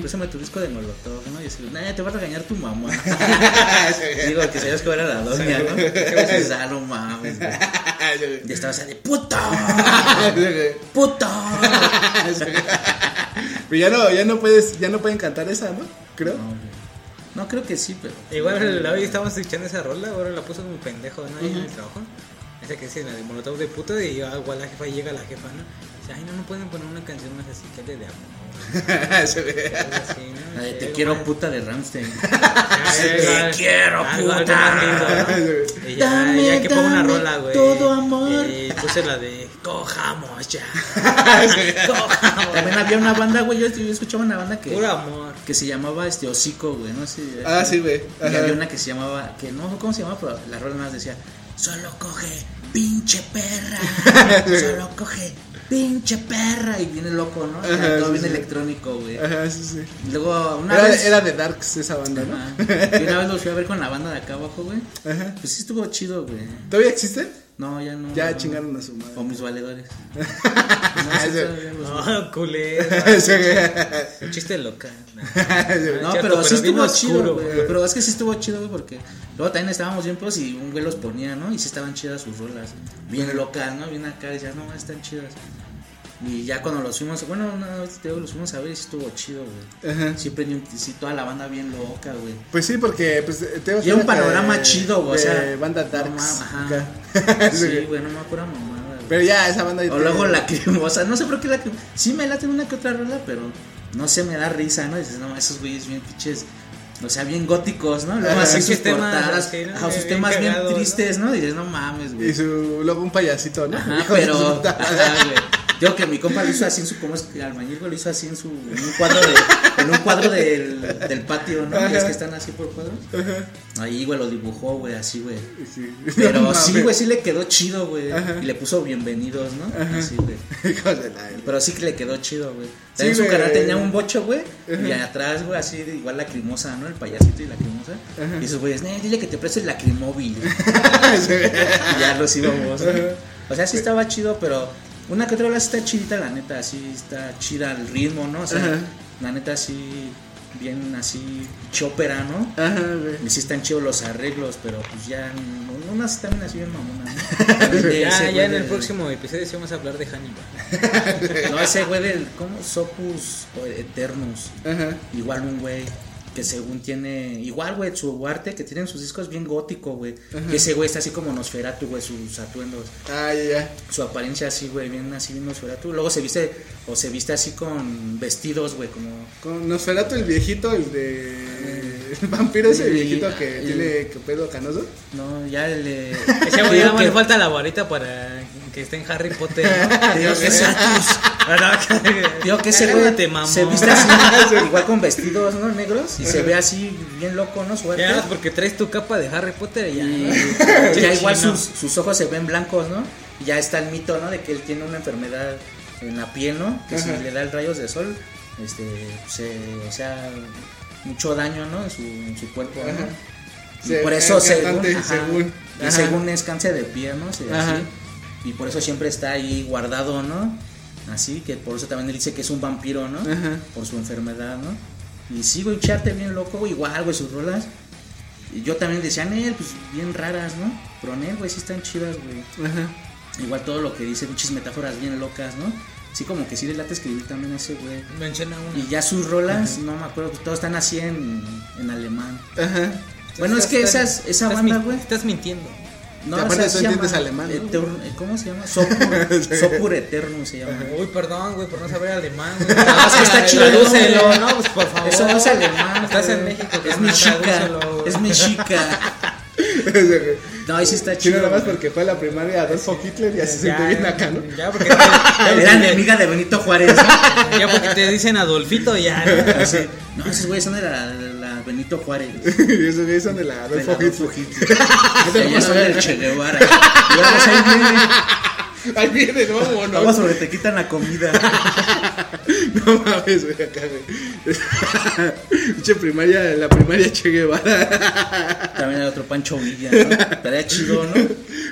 Préstame tu disco de Molotov, ¿no? Y dice, nah, te va a regañar tu mamá. Digo, que sabías que era la doña, ¿no? Y dices, ah, no mames, güey. Y estaba así de, ¡puta! ¡puta! Pero ya no, ya no puedes, ya no pueden cantar esa, ¿no? Creo. No, creo que sí, pero. Igual hoy estábamos escuchando esa rola, ahora la puso como pendejo, ¿no? Ahí en el trabajo. Esa que dice la de Molotov de puto y ya, igual la jefa y llega la jefa, ¿no? Dice, ay, no, no pueden poner una canción más así que hable de amor. ¿no? La de Sí, te quiero más- puta de Ramstein. Te quiero, algo- puta. lindo, ¿no? Y ya, Dame, ya que pongo una dame rola, güey. todo amor. Y puse la de Cojamos ya. También había una banda, güey. Yo, yo escuchaba una banda que, Puro amor. que se llamaba este Hocico, güey. No sé. Ah, sí, güey. Y había una que se llamaba, que no sé cómo se llamaba, pero la rola más decía, solo coge, pinche perra, solo coge, pinche perra, y viene loco, ¿no? Ajá, todo sí, bien sí. electrónico, güey. Ajá, sí, sí. Y Luego, una Era, vez... era de Darks esa banda, ¿no? Ajá. Y una vez los fui a ver con la banda de acá abajo, güey. Ajá. Pues sí estuvo chido, güey. ¿Todavía existen? No, ya no. Ya no. chingaron a su madre. O mis valedores. No, No, culero. Un chiste local. No, cierto, pero sí estuvo oscuro, chido, güey. güey. Pero es que sí estuvo chido, güey, porque luego también estábamos bien pues y un güey los ponía, ¿no? Y sí estaban chidas sus rolas. Bien local, ¿no? Bien acá, y decías, no, están chidas. Y ya cuando los fuimos, bueno, no, te digo, los fuimos a ver y estuvo chido, güey. Ajá. Un- sí, toda la banda bien loca, güey. Pues sí, porque pues tengo Y era un panorama chido, güey, o sea, de banda Darks. ajá. Sí, güey, no me acuerdo mamada, güey. Pero ya, esa banda. O luego la cremosa, no sé por qué la cremosa. Sí me late una que otra rola, pero no sé, me da risa, ¿no? dices, no, esos güeyes bien pinches. O sea, bien góticos, ¿no? Luego así sus portadas, ajá, sus Bien temas bien tristes, ¿no? Dices, no mames, güey. Y su, luego un payasito, ¿no? Ajá, de pero. Ajá, güey. Digo que mi compa lo hizo así en su, ¿cómo es que albañil? Lo hizo así en su, en un cuadro de, en un cuadro del, del patio, ¿no? Es que están así por cuadro. Ahí, güey, lo dibujó, güey, así, güey. Sí. Pero No sí, güey, sí le quedó chido, güey. Y le puso bienvenidos, ¿no? Así, güey. La- Pero sí que le quedó chido, güey. También Sí, su canal tenía un bocho, güey. Y atrás, güey, así igual lacrimosa, ¿no? El payasito y lacrimosa. Y esos güeyes, "Nee, dile que te preste el lacrimóvil. y ya los íbamos. O sea, sí estaba chido, pero una que otra vez está chidita, la neta. Así está chida el ritmo, ¿no? O sea, Ajá. la neta, así, bien así, chopera, ¿no? Ajá, güey. Y sí están chidos los arreglos, pero pues ya, no- unas también así bien mamonas, ¿no? Ya, ya güey en el próximo episodio sí vamos a hablar de Hannibal. no, ese güey del. ¿Cómo? Sopus Eternus. Ajá. Igual un güey que según tiene. Igual, güey, su arte que tienen sus discos bien gótico, güey. Que ese güey está así como Nosferatu, güey, sus atuendos. Ah, ya, ya. Su apariencia así, güey, bien así, bien Nosferatu. Luego se viste. O se viste así con vestidos, güey, como. Con Nosferatu el viejito, el de. El vampiro ese viejito que el- tiene que pedo canoso. No, ya le. Ese güey falta la varita para que esté en Harry Potter. ¿no? Digo que ese, digo que ese güey mamón. se viste así, igual con vestidos, ¿no? Negros. Y se ve así, bien loco, ¿no? Su arte. Ya, porque traes tu capa de Harry Potter y ya. Y ¿no? ya igual sus, sus ojos se ven blancos, ¿no? Y ya está el mito, ¿no? De que él tiene una enfermedad en la piel, ¿no? Que si le da el rayos de sol, este, se, o sea, mucho daño, ¿no? En su, en su cuerpo, ¿no? Y Se- por eso es según, ajá, según. y según es cáncer de piel, ¿no? Sí, Ajá. así. Y por eso siempre está ahí guardado, ¿no? Así que por eso también él dice que es un vampiro, ¿no? Ajá. Por su enfermedad, ¿no? Y sí, güey, charte bien loco, güey, igual, güey, sus rolas. Y yo también decía, Nel, pues bien raras, ¿no? Pero Nel, güey, sí están chidas, güey. Ajá. Igual todo lo que dice, muchas metáforas bien locas, ¿no? Sí, como que sí le late escribir también a ese güey. Menciona una. Y ya sus rolas, no me acuerdo, pues todos están así en, en alemán. Ajá. Bueno, es que esas, esa banda, güey. Estás mintiendo. No, Y aparte esa tú se entiendes llama alemán, ¿Cómo se llama? Sopur, Sopur Eternum se llama. Uy, perdón, güey, por no saber alemán. güey. No, es que está chido, Tradúcelo, no, pues por favor. Eso no es alemán. Estás güey. en México. Es mexica. tradúcelo, Es güey. mexica. No, ahí sí está Sí, chido. nada más güey. porque fue a la primaria Adolfo Hitler y así se siente bien acá, ¿no? Ya, porque te, ya, Era enemiga de Benito Juárez. ¿no? ya porque te dicen Adolfito, ya. ¿no? Así, No, esos güeyes son de la, de la Benito Juárez. esos güeyes son de la Adolfo Hitler. Ellos son del Che Guevara. Y ahí viene. Ahí viene, no, Vamos vámonos. sobre te quitan la comida. No mames, güey, acá, güey. Pinche primaria, la primaria Che Guevara. También hay otro Pancho Villa, ¿no? Estaría chido, ¿no?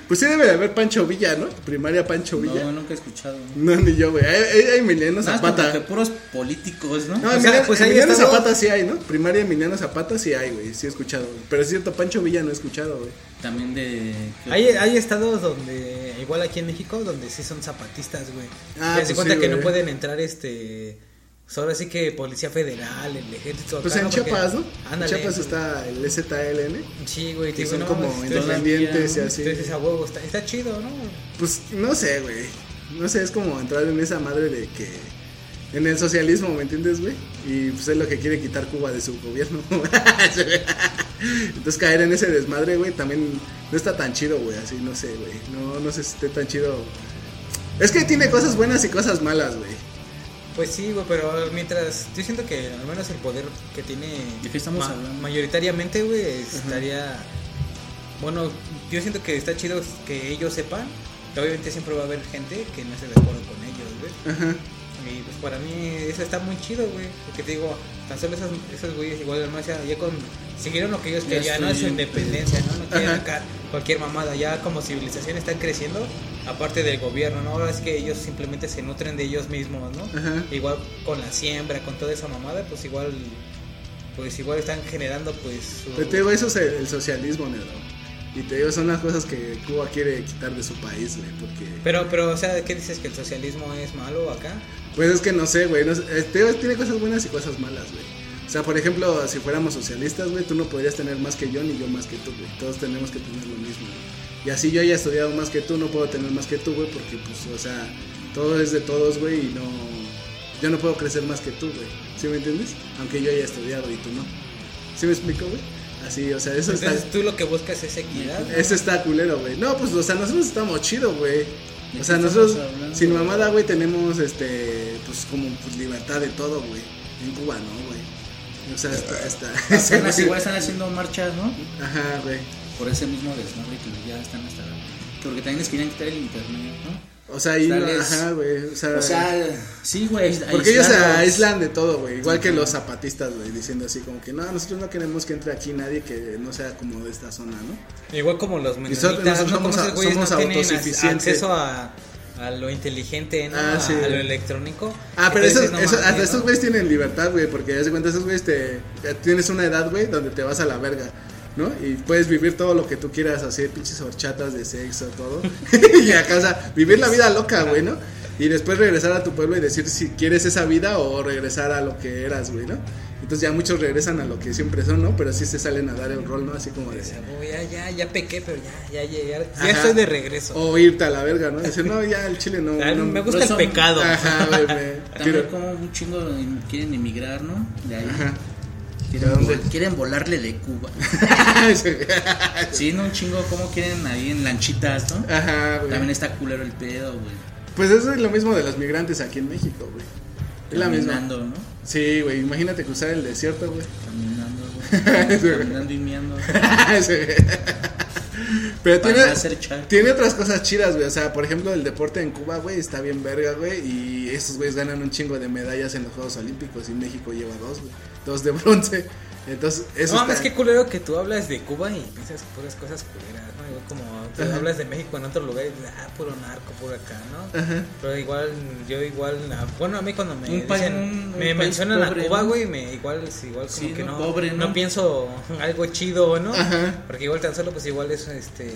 Pues sí debe de haber Pancho Villa, ¿no? Primaria Pancho Villa. No, nunca he escuchado. No, ni yo, güey. Hay, hay, hay Emiliano Zapata. como que puros políticos, ¿no? No, O sea, pues ahí Emiliano estamos. Zapata sí hay, ¿no? Primaria Emiliano Zapata sí hay, güey. Sí he escuchado. güey. Pero es cierto, Pancho Villa no he escuchado, güey. También de. Hay, hay estados donde, igual aquí en México, donde sí son zapatistas, güey. Ah, se pues cuenta sí, que no pueden entrar, este. Pues ahora sí que Policía Federal, el Ejército. Pues acá, en Chiapas, ¿no? Ándale. En Chiapas está el ZLN. Sí, güey, Que son no, como mames, independientes y así. Entonces a huevo está, está chido, ¿no? Pues no sé, güey. No sé, es como entrar en esa madre de que. En el socialismo, ¿me entiendes, güey? Y pues es lo que quiere quitar Cuba de su gobierno. Entonces caer en ese desmadre, güey, también no está tan chido, güey. Así, no sé, güey. No, no sé si esté tan chido. Es que tiene cosas buenas y cosas malas, güey. Pues sí, güey, pero mientras. Yo siento que al menos el poder que tiene. ¿De qué estamos hablando? Mayoritariamente, güey, estaría. Bueno, yo siento que está chido que ellos sepan. Que obviamente siempre va a haber gente que no esté de acuerdo con ellos, güey. Ajá. Y pues para mí eso está muy chido, güey. Porque te digo, tan solo esos, esos güeyes igual no ya, ya con siguieron lo que ellos querían, ¿no? Su estoy- independencia, ¿no? No quieren Ajá. acá cualquier mamada. Ya como civilización están creciendo, aparte del gobierno, ¿no? Ahora es que ellos simplemente se nutren de ellos mismos, ¿no? Ajá. Igual con la siembra, con toda esa mamada, pues igual pues igual están generando pues su- Pero te digo, eso es el, el socialismo, negro. Y te digo, son las cosas que Cuba quiere quitar de su país, güey. Porque. Pero pero o sea, ¿qué dices que el socialismo es malo acá? Pues es que no sé, güey. No sé, eh, te digo, tiene cosas buenas y cosas malas, güey. O sea, por ejemplo, si fuéramos socialistas, güey, tú no podrías tener más que yo ni yo más que tú, güey. Todos tenemos que tener lo mismo, güey. Y así yo haya estudiado más que tú, no puedo tener más que tú, güey, porque, pues, o sea, todo es de todos, güey, y no. Yo no puedo crecer más que tú, güey. ¿Sí me entiendes? Aunque yo haya estudiado y tú no. ¿Sí me explico, güey? Así, o sea, eso está. Entonces tú lo que buscas es equidad. ¿no? Eso está culero, güey. No, pues, o sea, nosotros estamos chido, güey. O sea, nosotros, hablando? sin mamada, güey, tenemos, este, pues, como, pues, libertad de todo, güey. En Cuba, ¿no, güey? O sea, está, está. Apenas igual están haciendo marchas, ¿no? Ajá, güey. Por ese mismo desmadre que ya están hasta. Porque también les querían quitar el internet, ¿no? O sea, ahí, ajá, güey. O sea, O sea, sí, güey. porque ellos se aíslan de todo, güey. Igual que los zapatistas, güey, diciendo así como que no, nosotros no queremos que entre aquí nadie que no sea como de esta zona, ¿no? Igual como los nosotros menonitas, ¿no? Como somos- esos güeyes no somos autosuficientes. acceso a, a lo inteligente, ¿no? Ah, A- sí. a, lo electrónico. Ah, pero esos, no esos- hasta ¿no? estos güeyes tienen libertad, güey, porque ya se cuenta, esos güeyes te, tienes una edad, güey, donde te vas a la verga, ¿no? Y puedes vivir todo lo que tú quieras, así, pinches horchatas de sexo, todo. y acá, o sea, vivir la vida loca, güey, ¿no? Y después regresar a tu pueblo y decir si quieres esa vida o regresar a lo que eras, güey, ¿no? Entonces ya muchos regresan a lo que siempre son, ¿no? Pero sí se salen a dar el rol, ¿no? Así como de... O sea, güey, ya, ya, ya pequé, pero ya, ya, ya, ya, estoy de regreso. O irte a la verga, ¿no? Decir, no, ya el chile no... No- me gusta el son- pecado. Ajá, güey. También quiero- como un chingo quieren emigrar, ¿no? De ahí. Ajá. Quieren, ¿De dónde? vol- quieren volarle de Cuba. Sí, no un chingo como quieren ahí en lanchitas, ¿no? Ajá, güey. También está culero el pedo, güey. Pues eso es lo mismo de los migrantes aquí en México, güey. Es la misma. ¿no? Sí, güey, imagínate cruzar el desierto, güey. Caminando, güey. Caminando y miando. Sí. Pero tiene, tiene otras cosas chidas, güey. O sea, por ejemplo, el deporte en Cuba, güey, está bien verga, güey. Y estos güeyes ganan un chingo de medallas en los Juegos Olímpicos. Y México lleva dos, güey. Dos de bronce. Entonces, eso no está... qué culero que tú hablas de Cuba y piensas puras cosas culeras, como tú Ajá. hablas de México en otro lugar y dices, ah, puro narco, puro acá, ¿no? Ajá. Pero igual, yo igual, bueno, a mí cuando me dicen, un- un me mencionan pobre, a Cuba, ¿no? güey, me igual, igual como Sí, que no, no, pobre, ¿no? no pienso algo chido, ¿no? Ajá. Porque igual tan solo, pues igual es, este,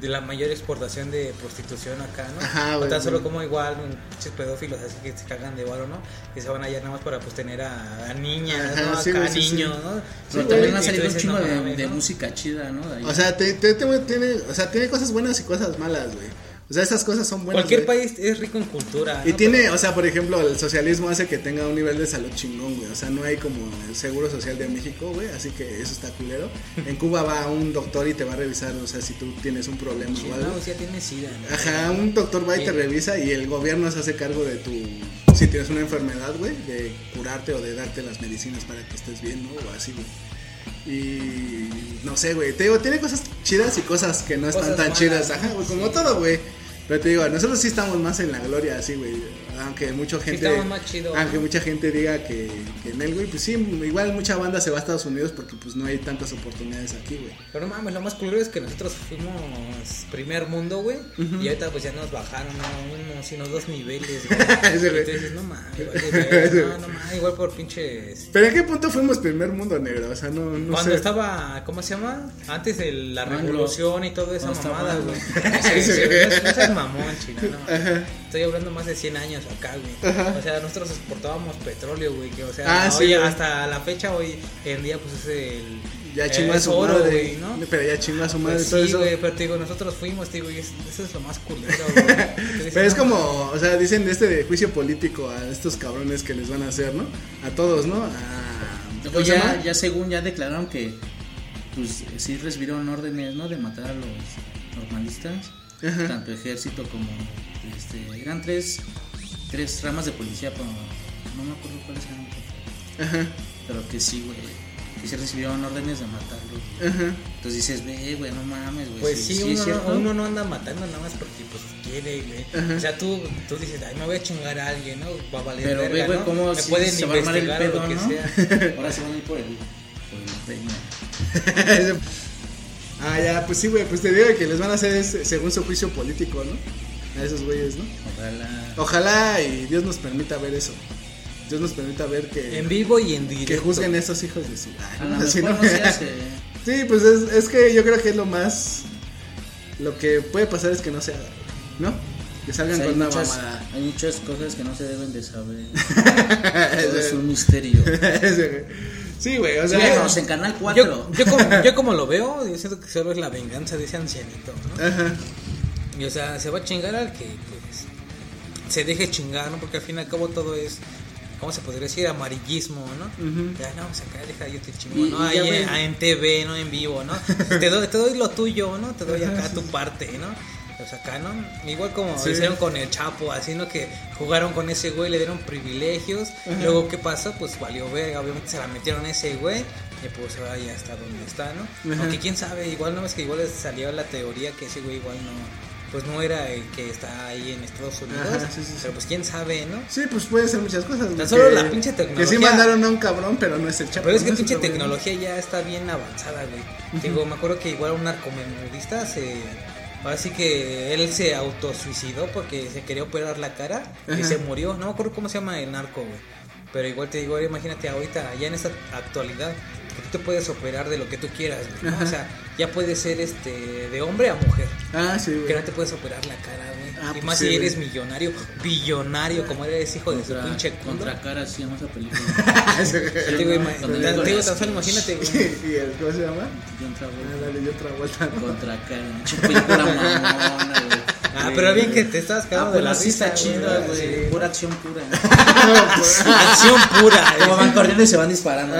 de la mayor exportación de prostitución acá, ¿no? Ajá, o tan solo como igual, pinches pedófilos así que se cagan de varo, ¿no? Que se van allá nada más para, pues, tener a, a niñas, Ajá, ¿no? sí, Acá sí, sí. niños, ¿no? Pero también ha salido un chingo de, mames, de ¿no? música chida, ¿no? De. O sea, te- te- te- tiene, o sea, tiene cosas buenas y cosas malas, güey. O sea, esas cosas son buenas. Cualquier güey. país es rico en cultura. Y ¿no? tiene, o sea, por ejemplo, el socialismo hace que tenga un nivel de salud chingón, güey. O sea, no hay como el seguro social de México, güey. Así que eso está culero. En Cuba va un doctor y te va a revisar, o sea, si tú tienes un problema Sí, o algo. no, ya tiene sida. ¿no? Ajá, un doctor va y te revisa y el gobierno se hace cargo de tu. Si tienes una enfermedad, güey, de curarte o de darte las medicinas para que estés bien, ¿no? O así, güey. Y no sé, güey. Te digo, tiene cosas chidas y cosas que no están tan chidas. Ajá, güey, como todo, güey. Pero te digo, nosotros sí estamos más en la gloria, así, güey. Aunque mucha gente. estamos más chido, aunque ¿no? mucha gente diga que, que en él, güey, pues sí, igual mucha banda se va a Estados Unidos porque pues no hay tantas oportunidades aquí, güey. Pero no mames, lo más culero es que nosotros fuimos primer mundo, güey. Y ahorita pues ya nos bajaron a uno, sino dos niveles, güey. Dices, no mames, igual, no, no mames, igual por pinches. Pero ¿en qué punto fuimos primer mundo negro? O sea, no, no Cuando sé. estaba, ¿cómo se llama? Antes de la revolución y toda esa mamada, güey. Mamón, chino, no. Estoy hablando más de 100 años acá, güey. O sea, nosotros exportábamos petróleo, güey. Que, o sea, Ah, sí, hoy, güey. hasta la fecha, hoy en día, pues es el. Ya eh, chingó a es su oro, madre. güey, ¿no? Pero ya chingó a su madre Pues todo sí, eso. güey, pero te digo, nosotros fuimos, te digo, y es- eso es lo más culero, güey. Pero es no, como, o sea, dicen de este de juicio político a estos cabrones que les van a hacer, ¿no? A todos, ¿no? A, ¿cómo Pues se ya, llama? ya según ya declararon que pues sí recibieron órdenes no de matar a los normalistas Ajá. tanto ejército como este eran tres tres ramas de policía pero no me acuerdo cuáles eran Ajá, pero que sí güey que sí recibieron órdenes de matarlos ajá. entonces dices ve güey no mames güey Pues sí, uno, es cierto no, uno no anda matando nada más porque pues quiere, güey. O sea, tú, tú dices, ay, me voy a chingar a alguien, ¿no? Va a valer pero ve verga, güey ¿no? cómo sí pueden se va a armar el pedo lo que no sea. ahora se van a ir por el por el peña ah, ya, pues sí, güey, pues te digo que les van a hacer es- según su juicio político, ¿no? A esos güeyes, ¿no? ojalá Ojalá y Dios nos permita ver eso. Dios nos permita ver que, En vivo y en directo. que juzguen a estos hijos de su... Ay, a no, así no. no se hace Sí, pues es, es que yo creo que es lo más... Lo que puede pasar es que no se haga, ¿no? Que salgan sea, con una muchas, mamada. hay muchas cosas que no se deben de saber. Todo es un misterio. Sí, güey, o sea... En Canal 4. Yo, yo, como, yo como lo veo, yo siento que solo es la venganza de ese ancianito, ¿no? Ajá. Y o sea, se va a chingar al que pues, se deje chingar, ¿no? Porque al fin y al cabo todo es, ¿cómo se podría decir? Amarillismo, ¿no? Ya, no, pues acá deja yo te chingo, ¿no? Ahí en, en TV, ¿no? En vivo, ¿no? te, doy, te doy lo tuyo, ¿no? Te doy acá tu parte, ¿no? Acá, ¿no? Igual como Sí. hicieron con el Chapo, así, ¿no? Que jugaron con ese güey, le dieron privilegios. Luego, ¿qué pasó? Pues valió verga. Obviamente se la metieron a ese güey. Y pues ahora ya está donde está, ¿no? Ajá. Aunque quién sabe, igual no es que igual les salió la teoría que ese güey igual no. Pues no era el que está ahí en Estados Unidos. Ajá, sí, sí, sí. Pero pues quién sabe, ¿no? Sí, pues puede ser muchas cosas. Tan solo que- la pinche Que sí tecnología- mandaron a un cabrón, pero no es el chapo. Pero es que ¿no? pinche tecnología ya está bien avanzada, güey. Digo, me acuerdo que igual un narcomenudista se. Así que él se autosuicidó porque se quería operar la cara y Ajá. se murió. No me acuerdo cómo se llama el narco, güey. Pero igual te digo, imagínate ahorita, ya en esta actualidad, que tú te puedes operar de lo que tú quieras, güey. O sea, ya puede ser este de hombre a mujer. Ah, sí, Que güey. no te puedes operar la cara, güey. Ah, y pues más sí, si güey. eres millonario, billonario, como eres hijo de su Contra, pinche contra cara se llama esa película. Te digo, tan solo imagínate, güey. ¿Y el cómo se llama? John Ah, Travolta. dale, yo otra vuelta. ¿no? Contra cara. Pinche película mamona, güey. Ah, pero bien que te estabas Ah, cagando de la risa, chida, güey. Pura acción pura. Acción pura. Como van corriendo y se van disparando.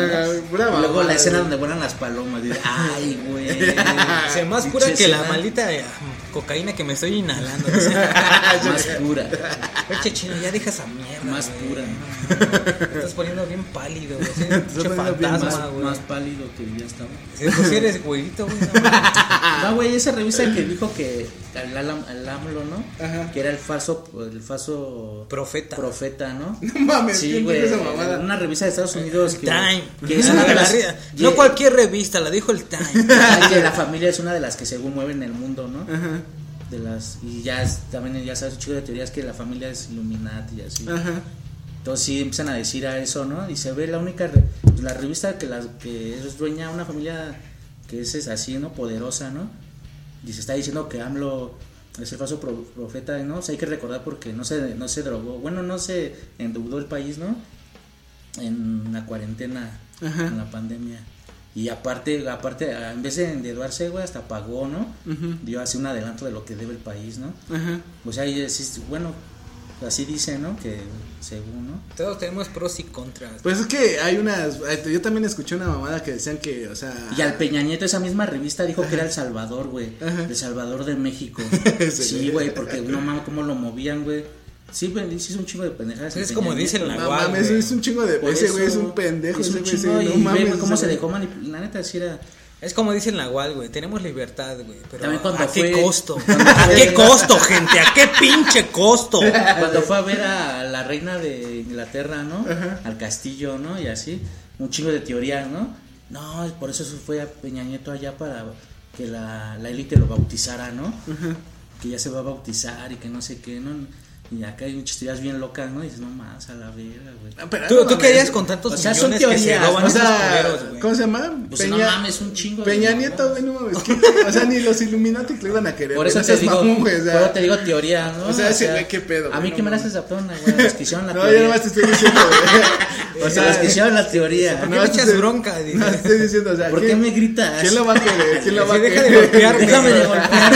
luego la escena donde vuelan las palomas. Ay, güey. Se más pura que la maldita eh, cocaína que me estoy inhalando. o sea. Más pura. Oye, chino, ya deja esa mierda. Más güey. pura. Te estás poniendo bien pálido, güey. Sí, fantasma, Más, güey. más pálido que ya estaba. Sí, pues eres güerito, güey. no. No, güey, esa revista que dijo que al, Alam- al AMLO, ¿no? Ajá. Que era el falso, el falso Profeta. profeta, ¿no? No mames, Sí, ¿quién güey. dijo esa mamada? Una revista de Estados Unidos que, Time. que es una de La las. ri- No cualquier revista, la dijo el Time. que la familia es una de las que según mueven el mundo, ¿no? Ajá, De las y ya es- también ya sabes un chico de teorías que la familia es Illuminati y así. ajá. Entonces sí empiezan a decir a eso, ¿no? Y se ve la única re- la revista que la que es dueña una familia que es, es así, ¿no? Poderosa, ¿no? Y se está diciendo que AMLO es el falso pro- profeta, ¿no? O sea, hay que recordar porque no se no se drogó, bueno, no se endeudó el país, ¿no? En la cuarentena, Ajá. en la pandemia. Y aparte, aparte, en vez de endeudarse, güey, hasta pagó, ¿no? Dio así un adelanto de lo que debe el país, ¿no? Ajá. O sea, y bueno, así dice, ¿no? Que según, ¿no? Todos tenemos pros y contras. Pues es que hay unas. Yo también escuché una mamada que decían que, o sea. Y al Peña Nieto, esa misma revista dijo que era El Salvador, güey. El Salvador de México. Ese sí, güey. porque no mames, cómo lo movían, güey. Sí, güey, sí es un chingo de pendejadas. Es como dicen la No Nahual, mames, es un chingo de. Ese güey es un pendejo. Es ese un güey, sí, chingo, y no mames. cómo ese se dejó manipular. La neta, sí era. Es como dice el Nahual, güey. Tenemos libertad, güey. Pero También cuando ¿a qué costo? ¿A qué costo, gente? ¿A qué pinche costo? Cuando fue a ver a la reina de Inglaterra, ¿no? Al castillo, ¿no? Y así. Un chingo de teorías, ¿no? No, por eso se fue a Peña Nieto allá para que la, la élite lo bautizara, ¿no? Que ya se va a bautizar y que no sé qué, ¿no? Y acá hay muchas teorías bien locas, ¿no? Y dices, no más, a la verga, güey. Ah, pero ¿Tú, no tú qué harías con tantos O sea, son millones que se teorías, roban O esos sea, güey? ¿cómo se llama? Pues no mames, un chingo de Peña. Nieto, güey, no mames. O sea, ni los Illuminati que lo iban a querer. Por eso no te digo, mamón, güey, o sea, por eso te digo teoría, ¿no? O sea, ese güey, qué pedo, A mí no que me la mames. haces zapón, güey, los que hicieron la No, teoría. yo nomás te estoy diciendo, güey. O los sea, que hicieron la teoría. ¿Por qué no, me te echas estoy- bronca? Dice. No, te estoy diciendo, o sea, ¿Por qué ¿quién- me gritas? ¿Quién lo va a querer? ¿Quién lo va a Sí, deja de querer? golpearme. Déjame de golpear,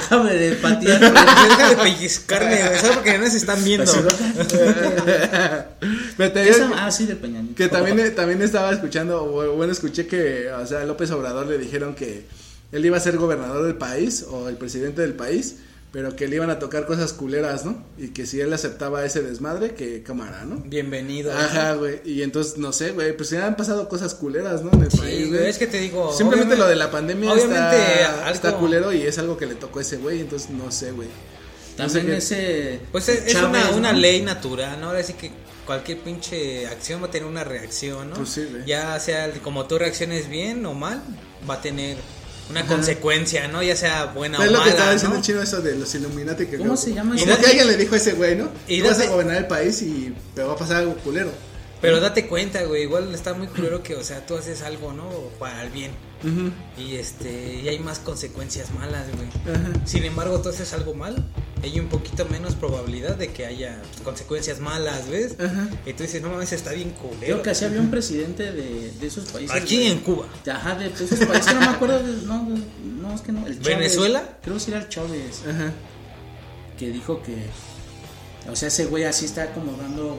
Déjame de patear. Deja de pellizcarme. ¿Sabes? Porque no se están viendo. Pero te digo Ah, sí, del Peña. Que también, también estaba escuchando, bueno, escuché que, o sea, López Obrador le dijeron que él iba a ser gobernador del país o el presidente del país, pero que le iban a tocar cosas culeras, ¿no? Y que si él aceptaba ese desmadre, que cámara, ¿no? Bienvenido. Ajá, güey. Y entonces, no sé, güey, pues ya han pasado cosas culeras, ¿no? En el Sí, país, güey, es que te digo. Simplemente lo de la pandemia obviamente, está, algo- está culero y es algo que le tocó a ese güey, entonces no sé, güey. También No sé qué- ese. Pues es, es Chávez, una, una ¿no? ley natural, ¿no? Ahora sí que cualquier pinche acción va a tener una reacción, ¿no? Pues sí, güey. Ya sea como tú reacciones bien o mal, va a tener una consecuencia, ¿no? Ya sea buena es o lo que estaba mala, diciendo ¿no? el chino eso de los Illuminati que ¿Cómo se llama Como ese? que alguien le dijo a ese güey, ¿no? Y vas a date- gobernar el país y te va a pasar algo culero. Pero date cuenta, güey, igual está muy culero que, o sea, tú haces algo, ¿no? Para el bien. Y este, y hay más consecuencias malas, güey. Sin embargo, tú haces algo mal, hay un poquito menos probabilidad de que haya consecuencias malas, ¿ves? Ajá. Y tú dices, no mames, está bien culero. Creo que así había un presidente de, de esos países. Aquí en Cuba. Ajá, de esos países. no me acuerdo. de- no, no, es que no. El Chávez. ¿Venezuela? Creo que sí era el Chávez. Ajá. Que dijo que. O sea, ese güey así está como dando.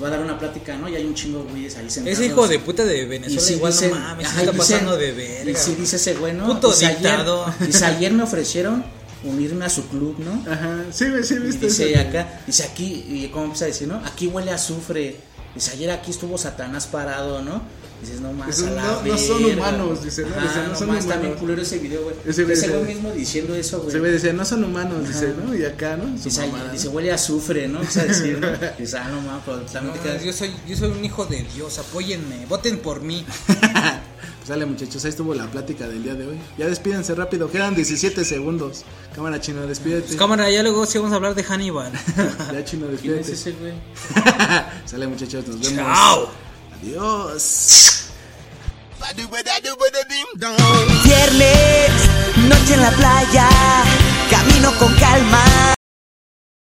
Va a dar una plática, ¿no? Y hay un chingo de güeyes ahí sentados. Ese hijo de puta de Y Venezuela sí igual dice- no mames, se está y pasando de Y verga. sí dice ese güey, ¿no? Puto Dice, ayer- dictador. Dice, ayer me ofrecieron unirme a su club, ¿no? Ajá, sí, sí, viste. dice eso? acá, dice aquí, y cómo empieza a decir, ¿no? Aquí huele a azufre. Dice, ayer aquí estuvo Satanás parado, ¿no? Dices, no más, Dice, a la no- no son verga". humanos, dice, no, Ajá, dice, no no son más, está bien humanos. culero ese video, güey. Ese güey Ese dice- mismo diciendo eso, güey. Se ve, decía, no son humanos, dice. ¿no? Y acá, ¿no? Su Dice, mamada, dice, ¿no? huele a azufre, ¿no? Empieza a decir, ¿no? Dice, ah, no mames, pero también te No, quedas... yo soy yo soy un hijo de Dios, apóyenme, voten por mí. Sale muchachos, ahí estuvo la plática del día de hoy. Ya despídense rápido, quedan 17 segundos. Cámara chino, despídete. Pues, cámara, ya luego sí vamos a hablar de Hannibal. Ya chino, ¿Quién es despídete. ese, güey? Sale muchachos, nos vemos. Chao. Adiós. Viernes, noche en la playa.